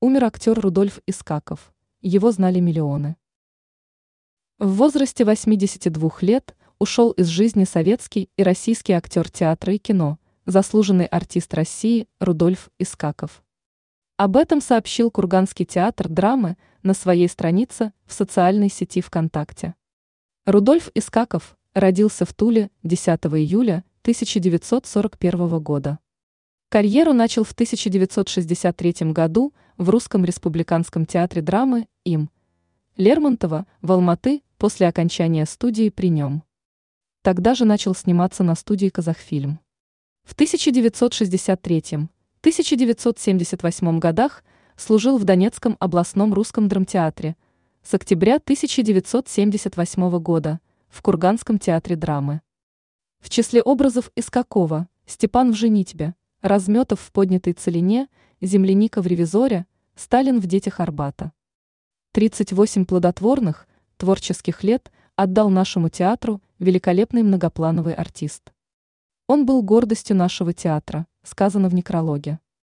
Умер актер Рудольф Искаков. Его знали миллионы. В возрасте 82 лет ушел из жизни советский и российский актер театра и кино, заслуженный артист России Рудольф Искаков. Об этом сообщил Курганский театр драмы на своей странице в социальной сети ВКонтакте. Рудольф Искаков родился в Туле 10 июля 1941 года. Карьеру начал в 1963 году в Русском республиканском театре драмы им Лермонтова в Алматы после окончания студии при нем. Тогда же начал сниматься на студии «Казахфильм». В 1963-1978 годах служил в Донецком областном русском драмтеатре, с октября 1978 года в Курганском театре драмы. В числе образов Искакова Степан в «Женитьбе», Разметов в поднятой целине, Земляника в «Ревизоре», Сталин в «Детях Арбата». 38 плодотворных, творческих лет отдал нашему театру великолепный многоплановый артист. Он был гордостью нашего театра, сказано в некрологе.